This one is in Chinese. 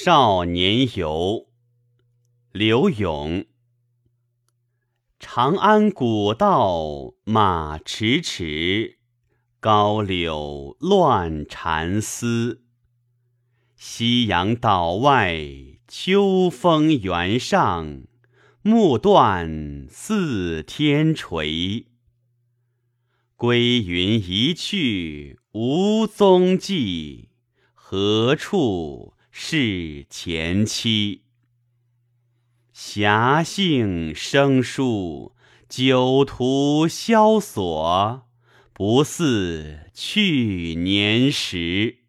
少年游，刘永。长安古道马迟迟，高柳乱蝉嘶。夕阳岛外秋风原上，暮断似天垂。归云一去无踪迹，何处？是前妻，侠性生疏，酒徒萧索，不似去年时。